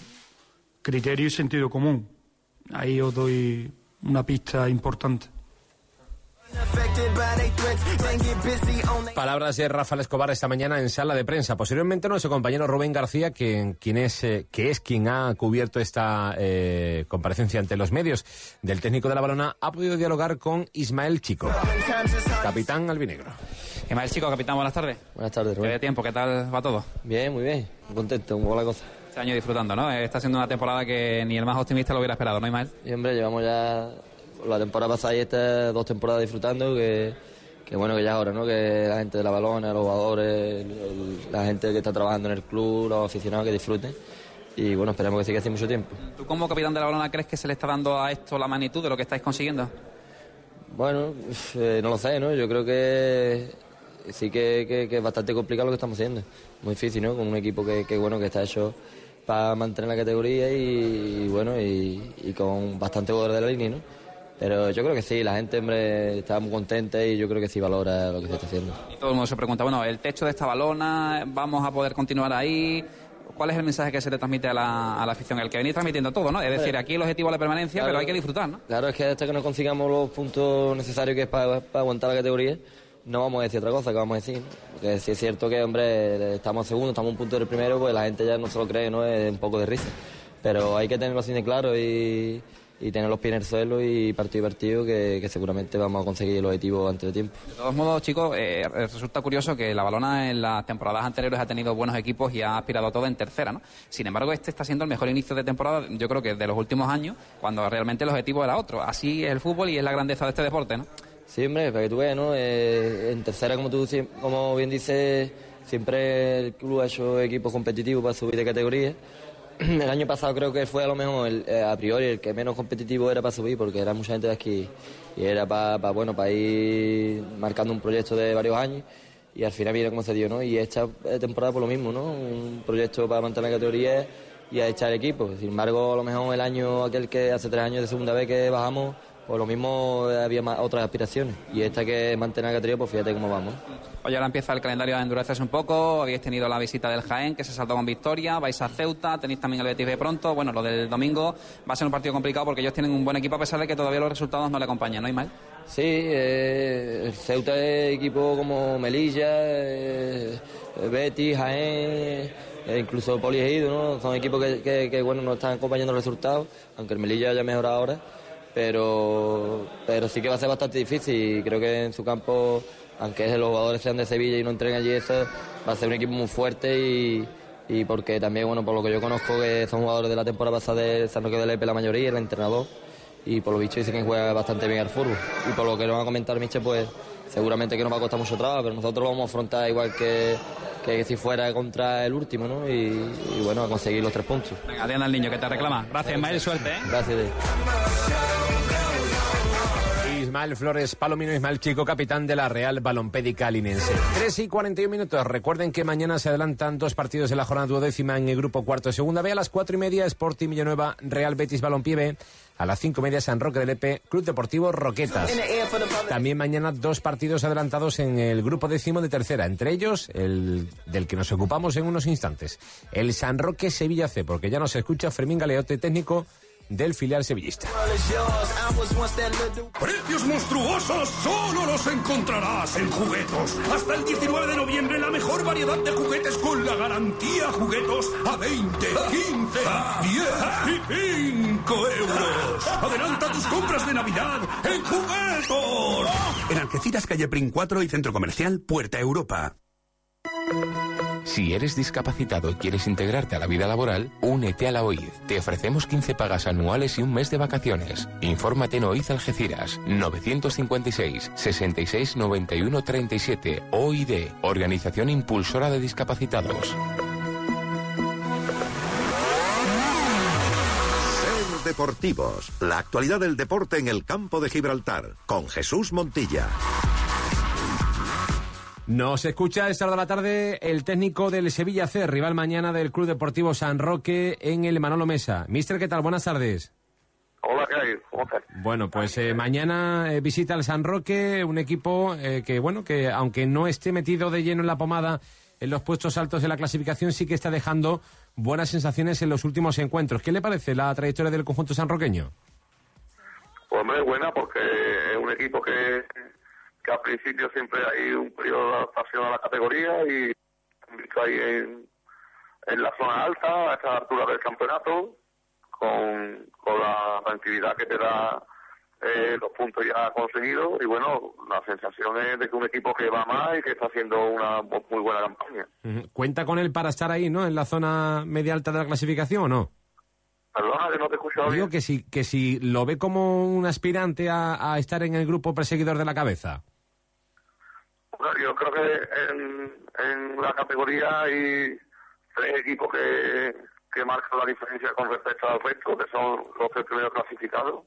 G: criterio y sentido común. Ahí os doy una pista importante.
B: Palabras de Rafael Escobar esta mañana en sala de prensa. Posteriormente nuestro compañero Rubén García, quien, quien es, eh, que es quien ha cubierto esta eh, comparecencia ante los medios del técnico de la balona, ha podido dialogar con Ismael Chico, capitán albinegro.
I: Ismael Chico, capitán, buenas tardes.
J: Buenas tardes, Rubén.
I: ¿Qué tiempo? ¿Qué tal va todo?
J: Bien, muy bien. Contento, muy buena cosa.
I: Este año disfrutando, ¿no? Está siendo una temporada que ni el más optimista lo hubiera esperado, ¿no, Ismael?
J: Y hombre, llevamos ya la temporada pasada y esta dos temporadas disfrutando que, que bueno que ya ahora, ¿no? Que la gente de la balona, los jugadores, la gente que está trabajando en el club, los aficionados que disfruten. Y bueno, esperemos que siga así mucho tiempo.
I: ¿Tú como capitán de la balona crees que se le está dando a esto la magnitud de lo que estáis consiguiendo?
J: Bueno, eh, no lo sé, ¿no? Yo creo que sí que, es bastante complicado lo que estamos haciendo. Muy difícil, ¿no? Con un equipo que, que bueno, que está hecho para mantener la categoría y, bueno, y, y, con bastante poder de la línea, ¿no? Pero yo creo que sí, la gente hombre, está muy contenta y yo creo que sí valora lo que se está haciendo.
I: Y todo el mundo se pregunta, bueno, el techo de esta balona, ¿vamos a poder continuar ahí? ¿Cuál es el mensaje que se le transmite a la, a la afición? El que venís transmitiendo todo, ¿no? Es decir, aquí el objetivo es la permanencia, pero hay que disfrutar, ¿no?
J: Claro, es que hasta que no consigamos los puntos necesarios que es para, aguantar la categoría, no vamos a decir otra cosa que vamos a decir. Porque si es cierto que, hombre, estamos segundo, estamos un punto del primero, pues la gente ya no se lo cree, ¿no? Es un poco de risa. Pero hay que tenerlo así de claro y tener los pies en el suelo y partido y partido que, seguramente vamos a conseguir el objetivo antes de tiempo.
I: De todos modos, chicos, eh, resulta curioso que la balona en las temporadas anteriores ha tenido buenos equipos y ha aspirado todo en tercera, ¿no? Sin embargo, este está siendo el mejor inicio de temporada, yo creo que de los últimos años, cuando realmente el objetivo era otro. Así es el fútbol y es la grandeza de este deporte, ¿no?
J: Sí, hombre, para que tú veas, ¿no? Eh, en tercera, como tú como bien dices, siempre el club ha hecho equipos competitivos para subir de categoría. [CLEARS THROAT] El año pasado creo que fue a lo mejor el, eh, a priori el que menos competitivo era para subir porque era mucha gente de aquí y era para, bueno para ir marcando un proyecto de varios años. Y al final viene como se dio no y esta temporada por lo mismo no un proyecto para mantener la categoría y a echar equipo. Sin embargo a lo mejor el año aquel que hace tres años de segunda vez que bajamos pues lo mismo había otras aspiraciones. Y esta que mantener la categoría, pues fíjate cómo vamos.
I: Oye, ahora empieza el calendario de endurecerse un poco. Habéis tenido la visita del Jaén, que se saltó con victoria. Vais a Ceuta, tenéis también el Betis de pronto. Bueno, lo del domingo va a ser un partido complicado porque ellos tienen un buen equipo a pesar de que todavía los resultados no le acompañan, ¿no, Ismael?
J: Sí, eh, Ceuta es equipo como Melilla, eh, Betis, Jaén, eh, incluso Poli ¿no? Son equipos que, que, bueno, no están acompañando los resultados, aunque el Melilla haya mejorado ahora pero, pero sí que va a ser bastante difícil y creo que en su campo, aunque los jugadores sean de Sevilla y no entren allí, eso va a ser un equipo muy fuerte y, y porque también, bueno, por lo que yo conozco, que son jugadores de la temporada pasada de San Roque de Lepe la mayoría, el entrenador, y por lo visto dicen que juega bastante bien al fútbol. Y por lo que nos va a comentar Miche, pues seguramente que nos va a costar mucho trabajo, pero nosotros lo vamos a afrontar igual que, que si fuera contra el último, ¿no? Y, bueno, a conseguir los tres puntos.
I: Venga, Adriana al niño que te reclama. Gracias, Ismael, suerte, ¿eh?
J: Gracias.
B: Ismael Flores Palomino, Ismael Chico, capitán de la Real Balompédica Linense. 3 y 41 minutos. Recuerden que mañana se adelantan dos partidos de la jornada duodécima en el grupo cuarto de segunda B. A las cuatro y media, Sporting Villanueva, Real Betis Balompié B. A las cinco y media, San Roque de Lepe, Club Deportivo Roquetas. También mañana dos partidos adelantados en el grupo décimo de tercera. Entre ellos, el del que nos ocupamos en unos instantes. El San Roque Sevilla C, porque ya nos escucha Fermín Galeote, técnico del filial sevillista.
K: Precios monstruosos solo los encontrarás en Juguetos. Hasta el 19 de noviembre la mejor variedad de juguetes con la garantía Juguetos a 20, 15, 10 y 5 euros. Adelanta tus compras de Navidad en Juguetos. En Algeciras, calle Prin 4 y Centro Comercial Puerta Europa.
L: Si eres discapacitado y quieres integrarte a la vida laboral, únete a la OID. Te ofrecemos 15 pagas anuales y un mes de vacaciones. Infórmate en OID Algeciras 956 66 91 37 OID, Organización Impulsora de Discapacitados.
A: Ser Deportivos, la actualidad del deporte en el campo de Gibraltar, con Jesús Montilla.
B: Nos escucha esta hora de la tarde el técnico del Sevilla C, rival mañana del Club Deportivo San Roque en el Manolo Mesa. Mister, ¿qué tal? Buenas tardes.
M: Hola, ¿qué hay? ¿Cómo estás?
B: Bueno, pues eh, mañana eh, visita el San Roque, un equipo eh, que, bueno, que aunque no esté metido de lleno en la pomada en los puestos altos de la clasificación, sí que está dejando buenas sensaciones en los últimos encuentros. ¿Qué le parece la trayectoria del conjunto sanroqueño?
M: Pues muy buena porque es un equipo que que al principio siempre hay un periodo de adaptación a la categoría y visto ahí en, en la zona alta, a esta altura del campeonato, con, con la tranquilidad que te da eh, los puntos ya conseguidos y bueno, la sensación es de que un equipo que va más y que está haciendo una muy buena campaña.
B: ¿Cuenta con él para estar ahí, no? En la zona media alta de la clasificación o no?
M: Perdona, que no te he escuchado
B: Digo que si, que si lo ve como un aspirante a, a estar en el grupo perseguidor de la cabeza
M: yo creo que en, la categoría hay tres equipos que, que marcan la diferencia con respecto al resto, que son los tres primeros clasificados.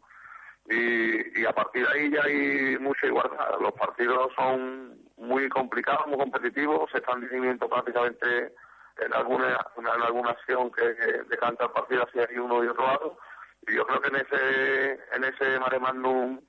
M: Y, y a partir de ahí ya hay mucha igualdad. Los partidos son muy complicados, muy competitivos, se están dividiendo prácticamente en alguna, en alguna acción que, decanta el partido hacia uno y otro lado. Y yo creo que en ese, en ese mare magnum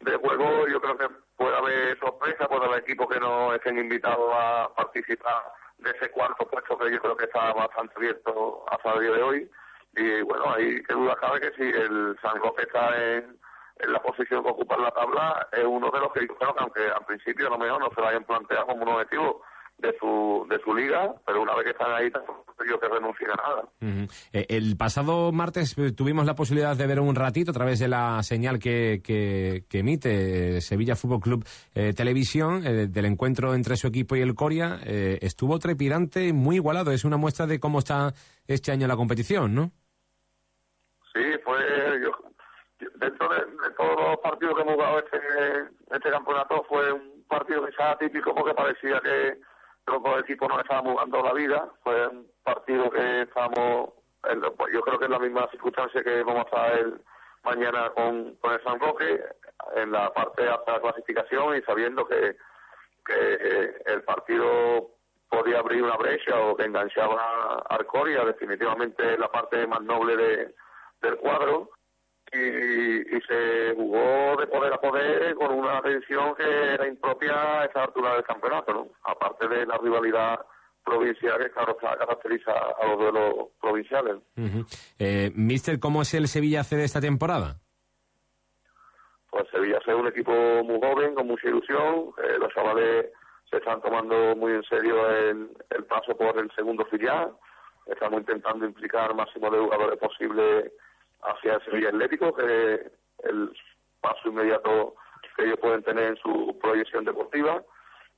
M: de juego yo creo que puede haber sorpresa, puede haber equipos que no estén invitados a participar de ese cuarto puesto que yo creo que está bastante abierto hasta el día de hoy. Y bueno, ahí que duda cabe que si el San Roque está en, en la posición que ocupa en la tabla, es uno de los que yo creo que aunque al principio a lo mejor no se lo hayan planteado como un objetivo, de su de su liga, pero una vez que están ahí, tampoco yo que renuncien a nada.
B: Eh, el pasado martes eh, tuvimos la posibilidad de ver un ratito a través de la señal que, que- que emite eh, Sevilla Fútbol Club eh, Televisión eh, del encuentro entre su equipo y el Coria. Estuvo trepidante, muy igualado. Es una muestra de cómo está este año la competición, ¿no?
M: Sí, fue yo, yo- dentro de, de todos los partidos que hemos jugado este, este campeonato fue un partido quizás atípico porque parecía que los dos equipos no estaban jugando la vida. Fue un partido que estábamos, en yo creo que es la misma circunstancia que vamos a estar el- mañana con, con el San Roque, en la parte de la clasificación y sabiendo que, que eh, el partido podía abrir una brecha o que enganchaba al Coria, definitivamente la parte más noble de, del cuadro y, y se jugó de poder a poder con una tensión que era impropia a esta altura del campeonato, ¿no? Aparte de la rivalidad provincial que claro caracteriza a los duelos provinciales.
B: Ujú. Eh, Mister, ¿cómo es el Sevilla C de esta temporada?
M: Pues Sevilla es un equipo muy joven, con mucha ilusión, eh, los chavales se están tomando muy en serio el, el paso por el segundo filial, estamos intentando implicar al máximo de jugadores posible hacia Sevilla Atlético, que es el paso inmediato que ellos pueden tener en su proyección deportiva.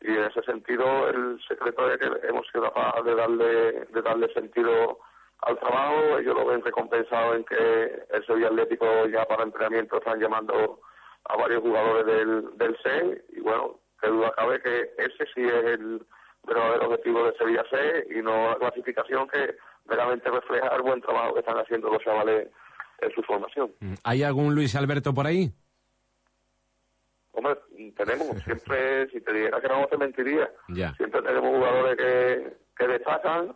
M: Y en ese sentido el secreto es que hemos sido capaces de darle de darle sentido al trabajo. Ellos lo ven recompensado en que el Sevilla Atlético ya para entrenamiento están llamando a varios jugadores del, del C. Y bueno qué duda cabe que ese sí es el verdadero objetivo de Sevilla C y no la clasificación que meramente refleja el buen trabajo que están haciendo los chavales en su formación.
B: Mm, ¿Hay algún Luis Alberto por ahí?
M: Hombre, tenemos, [LAUGHS] siempre, si te dijera que no te mentiría,
B: Ya.
M: siempre tenemos jugadores que, que destacan,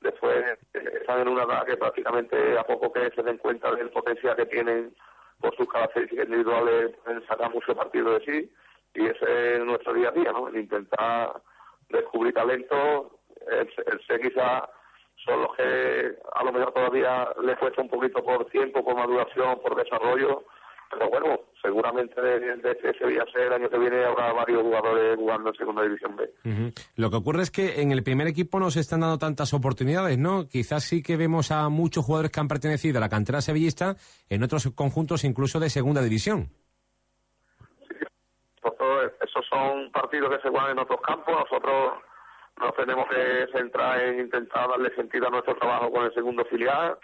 M: después eh, están en una edad que prácticamente a poco que se den cuenta del potencial que tienen por sus características individuales, pueden sacar mucho partido de sí, y ese es nuestro día a día, ¿no? El intentar descubrir talento, el, el ser quizá son los que a lo mejor todavía les cuesta un poquito por tiempo, por maduración, por desarrollo, pero bueno, seguramente de, de este Sevilla C el año que viene habrá varios jugadores jugando en Segunda División B.
B: Ujú. Lo que ocurre es que en el primer equipo no se están dando tantas oportunidades, ¿no? Quizás sí que vemos a muchos jugadores que han pertenecido a la cantera sevillista en otros conjuntos incluso de segunda división.
M: Nosotros, esos son partidos que se juegan en otros campos, nosotros nos tenemos que centrar en intentar darle sentido a nuestro trabajo con el segundo filial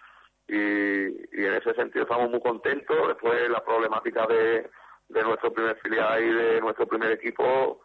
M: y, y en ese sentido estamos muy contentos. Después la problemática de, de nuestro primer filial y de nuestro primer equipo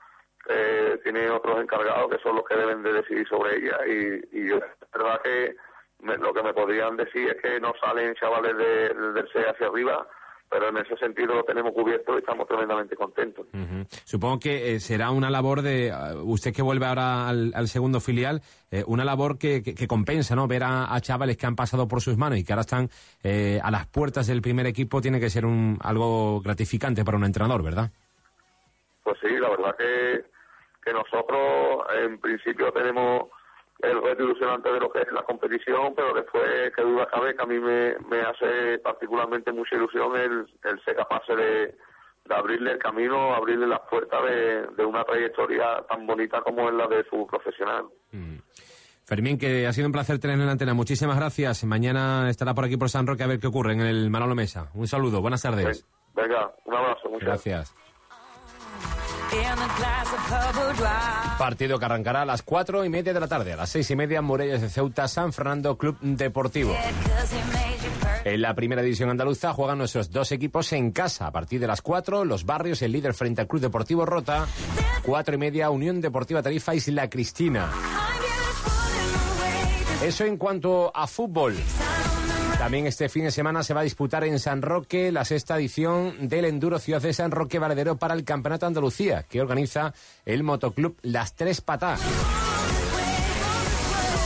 M: eh, tiene otros encargados que son los que deben de decidir sobre ella y, y yo, es verdad que me- lo que me podrían decir es que no salen chavales de- del C hacia arriba, pero en ese sentido lo tenemos cubierto y estamos tremendamente contentos.
B: Ujú. Supongo que eh, será una labor de, ah, usted que vuelve ahora al, al segundo filial, eh, una labor que, que- que compensa, ¿no? Ver a, a chavales que han pasado por sus manos y que ahora están eh, a las puertas del primer equipo tiene que ser un, algo gratificante para un entrenador, ¿verdad?
M: Pues sí, la verdad que, que nosotros en principio tenemos el reto ilusionante de lo que es la competición, pero después, que duda cabe, que a mí me, me hace particularmente mucha ilusión el, el ser capaz de, de abrirle el camino, abrirle las puertas de, de una trayectoria tan bonita como es la de su profesional.
B: Fermín, que ha sido un placer tener en la antena. Muchísimas gracias. Mañana estará por aquí por San Roque a ver qué ocurre en el Manolo Mesa. Un saludo, buenas tardes.
M: Venga, un abrazo, muchas
B: Gracias. Partido que arrancará a las cuatro y media de la tarde. A las seis y media, Morellas de Ceuta, San Fernando Club Deportivo. En la primera división andaluza juegan nuestros dos equipos en casa. A partir de las cuatro, los barrios, el líder frente al Club Deportivo Rota. Cuatro y media, Unión Deportiva Tarifa, Isla Cristina. Eso en cuanto a fútbol. También este fin de semana se va a disputar en San Roque la sexta edición del Enduro Ciudad de San Roque Valedero para el Campeonato Andalucía, que organiza el Motoclub Las Tres Patás.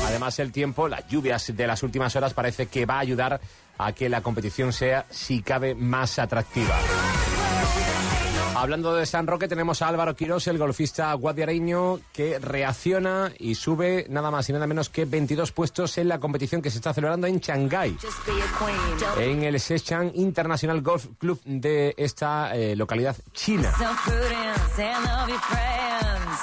B: Además, el tiempo, las lluvias de las últimas horas parece que va a ayudar a que la competición sea, si cabe, más atractiva. Hablando de San Roque, tenemos a Álvaro Quirós, el golfista guadiareño, que reacciona y sube nada más y nada menos que 22 puestos en la competición que se está celebrando en Shanghái, en el Sechang International Golf Club de esta eh, localidad china.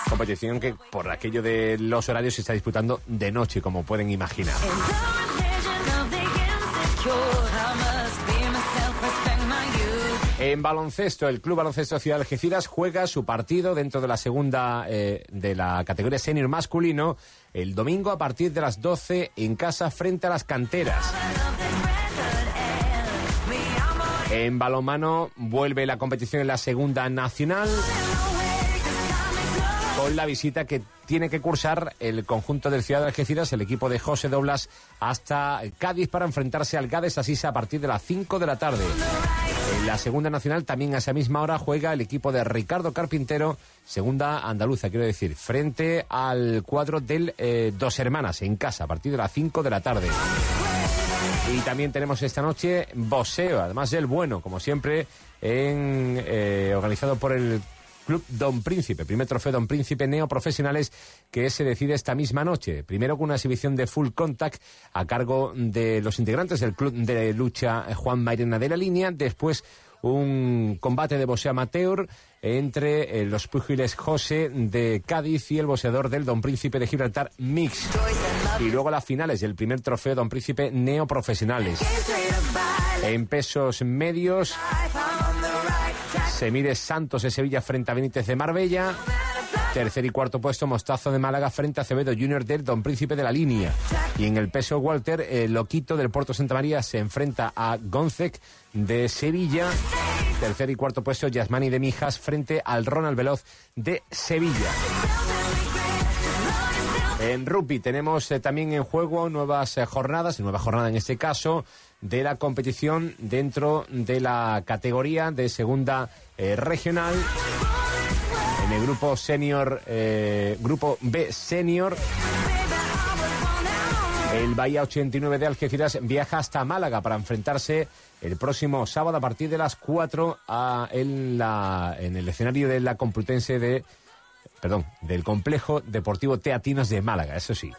B: Competición que por aquello de los horarios se está disputando de noche, como pueden imaginar. En baloncesto, el Club Baloncesto Ciudad Algeciras juega su partido dentro de la segunda eh, de la categoría senior masculino el domingo a partir de las 12 en casa frente a las canteras. En balonmano vuelve la competición en la segunda nacional con la visita que tiene que cursar el conjunto del Ciudad de Algeciras, el equipo de José Doblas, hasta Cádiz para enfrentarse al Gades Asisa a partir de las 5 de la tarde. En la segunda nacional también a esa misma hora juega el equipo de Ricardo Carpintero, segunda andaluza, quiero decir, frente al cuadro del eh, Dos Hermanas en casa a partir de las 5 de la tarde. Y también tenemos esta noche boxeo, además del bueno, como siempre, en, eh, organizado por el Club Don Príncipe, primer trofeo Don Príncipe Neoprofesionales que se decide esta misma noche. Primero con una exhibición de full contact a cargo de los integrantes del Club de Lucha Juan Mairena de la Línea, después un combate de boxeo amateur entre eh, los púgiles José de Cádiz y el boxeador del Don Príncipe de Gibraltar Mix. Y luego las finales del primer trofeo Don Príncipe Neoprofesionales. En pesos medios se mide Santos de Sevilla frente a Benítez de Marbella. Tercer y cuarto puesto, Mostazo de Málaga frente a Acevedo Junior del Don Príncipe de la Línea. Y en el peso Walter, el Loquito del Puerto Santa María se enfrenta a Gonzec de Sevilla. Tercer y cuarto puesto, Yasmani de Mijas frente al Ronald Veloz de Sevilla. En rugby tenemos eh, también en juego nuevas eh, jornadas, nueva jornada en este caso, de la competición dentro de la categoría de segunda eh, regional. En el grupo senior, eh, grupo B senior. El Bahía 89 de Algeciras viaja hasta Málaga para enfrentarse el próximo sábado a partir de las 4 a, en, la, en el escenario de la Complutense de, perdón, del complejo deportivo Teatinos de Málaga, eso sí.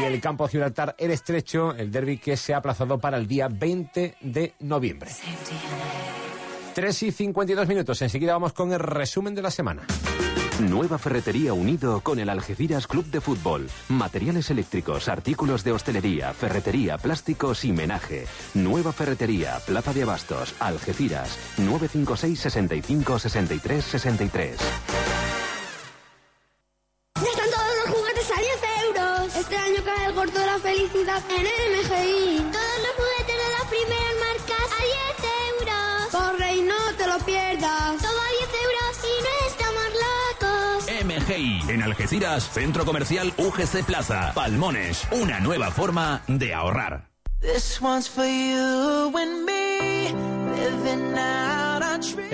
B: Y el campo de Gibraltar, el estrecho, el derby que se ha aplazado para el día 20 de noviembre. 3 y 52 minutos. Enseguida vamos con el resumen de la semana.
E: Nueva Ferretería Unido con el Algeciras Club de Fútbol. Materiales eléctricos, artículos de hostelería, ferretería, plásticos y menaje. Nueva Ferretería, Plaza de Abastos, Algeciras. 956 65 63 63.
N: Este año cae el gordo de la felicidad en MGI. Todos los juguetes de las primeras marcas a 10 euros. Corre y no te lo pierdas. Todo a 10 euros y no estamos locos.
O: MGI, en Algeciras, Centro Comercial UGC Plaza, Palmones, una nueva forma de ahorrar.
P: This one's for you and me,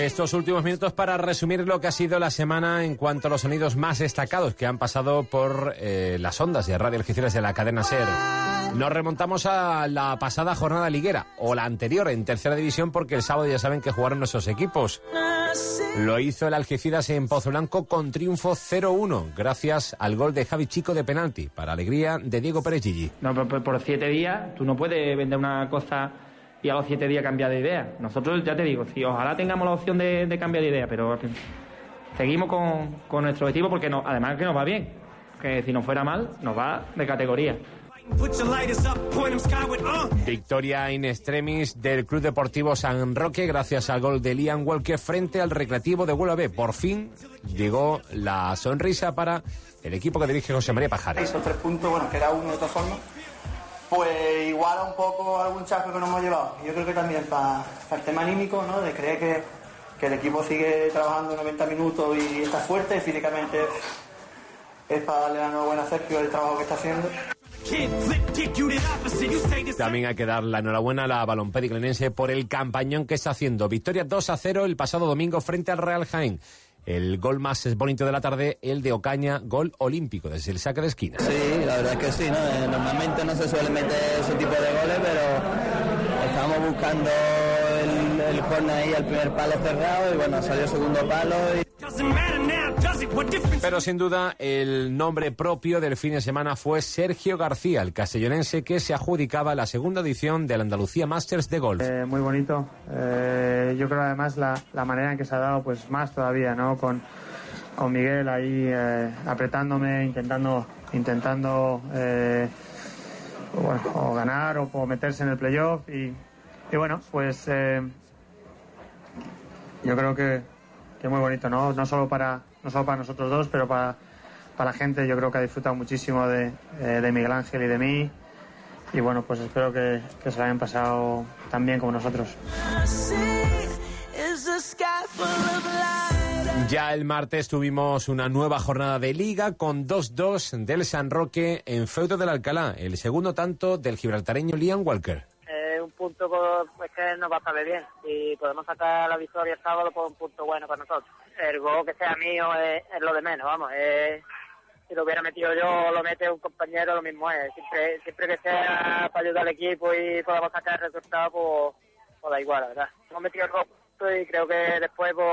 B: Estos últimos minutos para resumir lo que ha sido la semana en cuanto a los sonidos más destacados que han pasado por eh, las ondas de Radio Algeciras de la cadena SER. Nos remontamos a la pasada jornada liguera, o la anterior en tercera división, porque el sábado ya saben que jugaron nuestros equipos. Lo hizo el Algeciras en Pozo Blanco con triunfo 0-1, gracias al gol de Javi Chico de penalti, para alegría de Diego Pérez.
Q: No, por- por siete días tú no puedes vender una cosa y a los siete días cambiar de idea. Nosotros, ya te digo, si ojalá tengamos la opción de, de cambiar de idea, pero seguimos con, con nuestro objetivo porque no, además que nos va bien. Que si nos fuera mal, nos va de categoría.
P: 'em uh.
B: Victoria in extremis del Club Deportivo San Roque gracias al gol de Liam Walker frente al Recreativo de Huelva B. Por fin llegó la sonrisa para el equipo que dirige José María Pajares.
R: Esos tres puntos, bueno, que era uno de todas formas, pues iguala un poco algún chasco que nos hemos llevado. Yo creo que también para, el tema anímico, ¿no? De creer que, que el equipo sigue trabajando 90 minutos y está fuerte, físicamente es para darle la enhorabuena a Sergio el trabajo que está haciendo.
B: También hay que dar la enhorabuena a la balompédica por el campañón que está haciendo. Victoria 2 a 0 el pasado domingo frente al Real Jaén. El gol más bonito de la tarde, el de Ocaña, gol olímpico desde el saque de esquina.
J: Sí, la verdad es que sí, ¿no? Eh, Normalmente no se suele meter ese tipo de goles, pero estamos buscando el, el corner ahí al primer palo cerrado y bueno, salió el segundo palo y...
B: Pero sin duda, el nombre propio del fin de semana fue Sergio García, el castellonense que se adjudicaba la segunda edición del Andalucía Masters de Golf.
S: Eh, muy bonito. Eh, yo creo además la, la manera en que se ha dado, pues más todavía, ¿no? Con,
Q: con Miguel ahí eh, apretándome, intentando, intentando eh, bueno, o ganar o, o meterse en el playoff y, y bueno, pues eh, yo creo que, que muy bonito, ¿no? No solo para, no solo para nosotros dos, pero para, para la gente. Yo creo que ha disfrutado muchísimo de, eh, de Miguel Ángel y de mí. Y bueno, pues espero que, que se lo hayan pasado tan bien como nosotros.
B: Ya el martes tuvimos una nueva jornada de liga con 2-2 del San Roque en feudo del Alcalá, el segundo tanto del gibraltareño Liam Walker.
S: Eh, un punto pues, que nos va a salir bien. Si podemos sacar la victoria el sábado, pues un punto bueno para nosotros. El gol que sea mío es, lo de menos, vamos. es- si lo hubiera metido yo lo mete un compañero, lo mismo es. Siempre, siempre que sea para ayudar al equipo y podamos sacar el resultado, pues, pues da igual, la verdad. Hemos metido el gol y creo que después pues,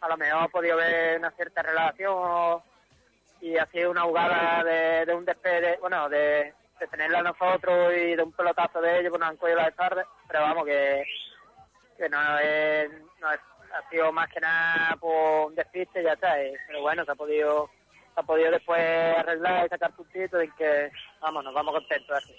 S: a lo mejor ha podido haber una cierta relación y ha sido una jugada de, de un despegue, bueno, de, de tenerla nosotros y de un pelotazo de ellos, pues nos han cogido la tarde, pero vamos, que, que no es, no es, ha sido más que nada por un despiste y ya está, eh, pero bueno, se ha podido se ha podido después arreglar y sacar puntitos y que, vamos, nos vamos contentos así.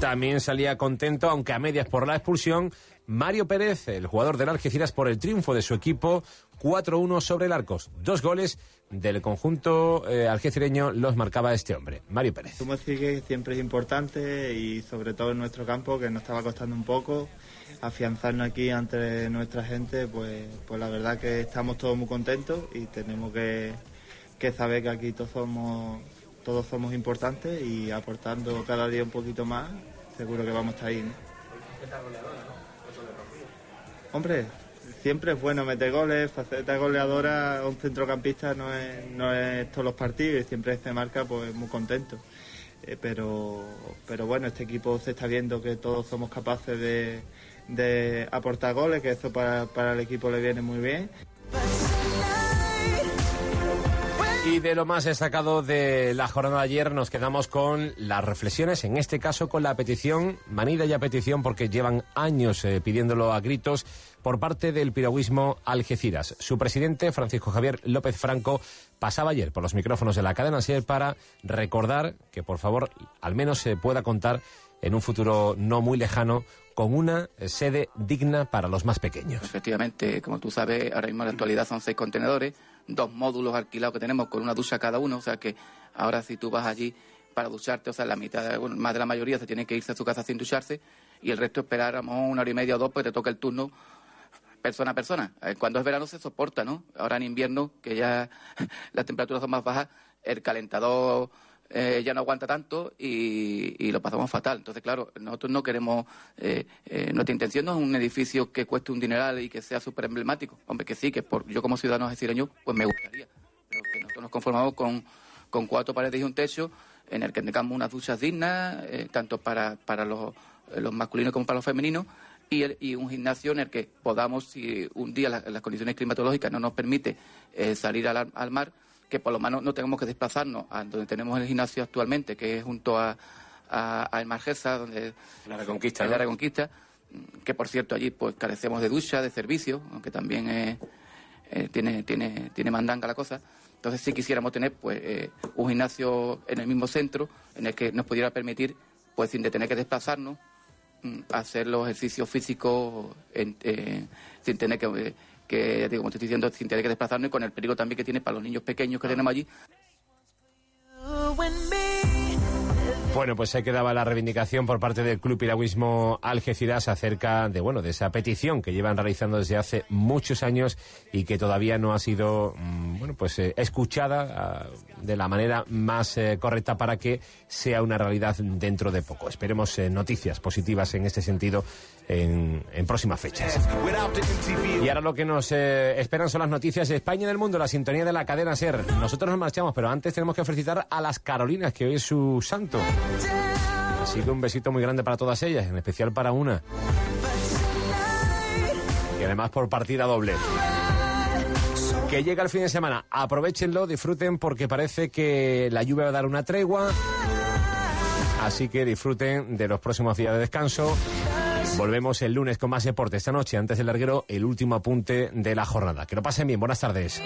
B: También salía contento, aunque a medias por la expulsión, Mario Pérez, el jugador del Algeciras, por el triunfo de su equipo 4-1 sobre el Arcos. Dos goles del conjunto eh, algecireño los marcaba este hombre, Mario Pérez.
T: Como que siempre es importante y sobre todo en nuestro campo que nos estaba costando un poco afianzarnos aquí ante nuestra gente, pues, pues la verdad que estamos todos muy contentos y tenemos que, que saber que aquí todos somos todos somos importantes y aportando cada día un poquito más, seguro que vamos a estar ahí. ¿no? Hombre, siempre es bueno meter goles, faceta goleadora, un centrocampista no es, no es todos los partidos y siempre se marca pues muy contento. Eh, pero, pero bueno, este equipo se está viendo que todos somos capaces de, de aportar goles, que eso para, para el equipo le viene muy bien.
B: Y de lo más destacado de la jornada de ayer nos quedamos con las reflexiones, en este caso con la petición, manida ya petición porque llevan años eh, pidiéndolo a gritos por parte del piragüismo Algeciras. Su presidente, Francisco Javier López Franco, pasaba ayer por los micrófonos de la cadena SER para recordar que por favor al menos se pueda contar en un futuro no muy lejano con una sede digna para los más pequeños.
U: Efectivamente, como tú sabes, ahora mismo en la actualidad son seis contenedores, dos módulos alquilados que tenemos con una ducha cada uno, o sea que ahora si tú vas allí para ducharte, o sea, la mitad, bueno, más de la mayoría se tiene que irse a su casa sin ducharse y el resto mejor una hora y media o dos, pues te toca el turno persona a persona. Eh, Cuando es verano se soporta, ¿no? Ahora en invierno, que ya [LAUGHS] las temperaturas son más bajas, el calentador eh, ya no aguanta tanto y, lo pasamos fatal. Entonces, claro, nosotros no queremos, eh, eh, nuestra intención no es un edificio que cueste un dineral y que sea súper emblemático. Hombre, que sí, que por, yo como ciudadano algecireño, pues me gustaría. Pero que nosotros nos conformamos con, con cuatro paredes y un techo en el que tengamos unas duchas dignas, tanto para, para los, masculinos como para los femeninos, y, el- y un gimnasio en el que podamos, si un día la- las condiciones climatológicas no nos permite salir al, al mar, que por lo menos no tengamos que desplazarnos a donde tenemos el gimnasio actualmente, que es junto a, a, a El Margesa, donde
B: la Reconquista, ¿no?
U: la Reconquista, que por cierto allí pues carecemos de ducha, de servicio, aunque también eh, eh, tiene, tiene, tiene mandanga la cosa. Entonces sí quisiéramos tener pues eh, un gimnasio en el mismo centro en el que nos pudiera permitir, pues sin de tener que desplazarnos, mm, hacer los ejercicios físicos en- eh, sin tener que, eh, que, ya digo, como te estoy diciendo, tener que desplazarnos y con el peligro también que tiene para los niños pequeños que tenemos allí.
B: Bueno, pues se quedaba la reivindicación por parte del Club Piragüismo Algeciras acerca de, bueno, de esa petición que llevan realizando desde hace muchos años y que todavía no ha sido, mm, bueno, pues eh, escuchada ah, de la manera más eh, correcta para que sea una realidad dentro de poco. Esperemos eh, noticias positivas en este sentido en, en próximas fechas. Y ahora lo que nos eh, esperan son las noticias de España y del mundo, la sintonía de la cadena SER. Nosotros nos marchamos, pero antes tenemos que felicitar a las Carolinas, que hoy es su santo. Así que un besito muy grande para todas ellas, en especial para una. Y además por partida doble. Que llega el fin de semana, aprovechenlo, disfruten porque parece que la lluvia va a dar una tregua. Así que disfruten de los próximos días de descanso Volvemos el lunes con más deporte. Esta noche, antes del larguero, el último apunte de la jornada. Que lo pasen bien. Buenas tardes.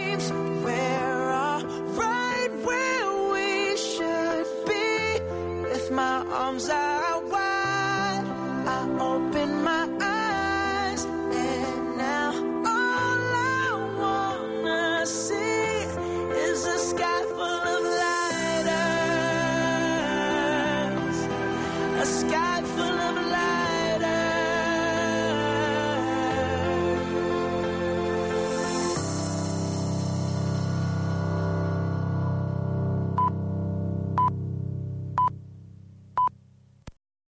P: comes out.